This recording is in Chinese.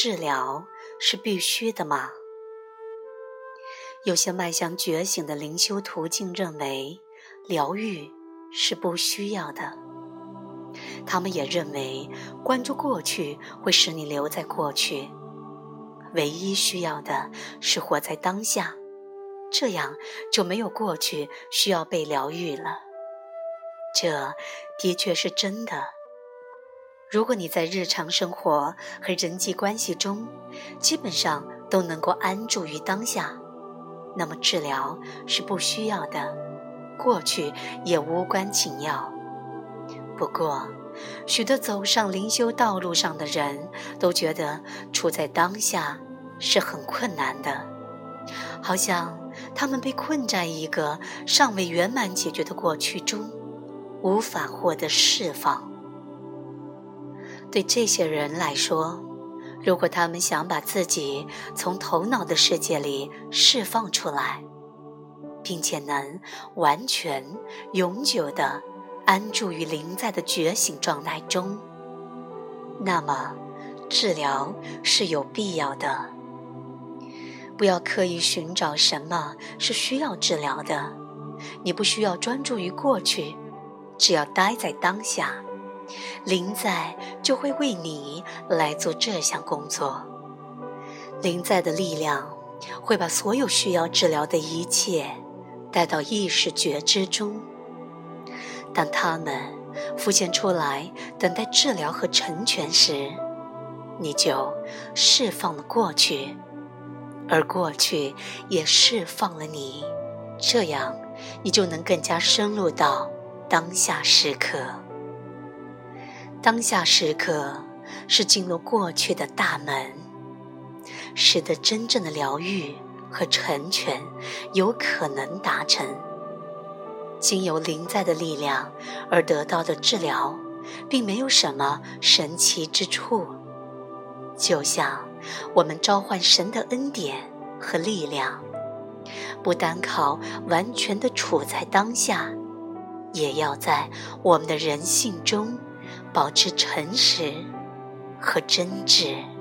治疗是必须的吗？有些迈向觉醒的灵修途径认为，疗愈是不需要的。他们也认为，关注过去会使你留在过去，唯一需要的是活在当下，这样就没有过去需要被疗愈了。这的确是真的。如果你在日常生活和人际关系中，基本上都能够安住于当下。那么治疗是不需要的，过去也无关紧要。不过，许多走上灵修道路上的人都觉得处在当下是很困难的，好像他们被困在一个尚未圆满解决的过去中，无法获得释放。对这些人来说，如果他们想把自己从头脑的世界里释放出来，并且能完全、永久的安住于灵在的觉醒状态中，那么治疗是有必要的。不要刻意寻找什么是需要治疗的，你不需要专注于过去，只要待在当下。灵在就会为你来做这项工作。灵在的力量会把所有需要治疗的一切带到意识觉知中。当他们浮现出来，等待治疗和成全时，你就释放了过去，而过去也释放了你。这样，你就能更加深入到当下时刻。当下时刻是进入过去的大门，使得真正的疗愈和成全有可能达成。经由灵在的力量而得到的治疗，并没有什么神奇之处。就像我们召唤神的恩典和力量，不单靠完全的处在当下，也要在我们的人性中。保持诚实和真挚。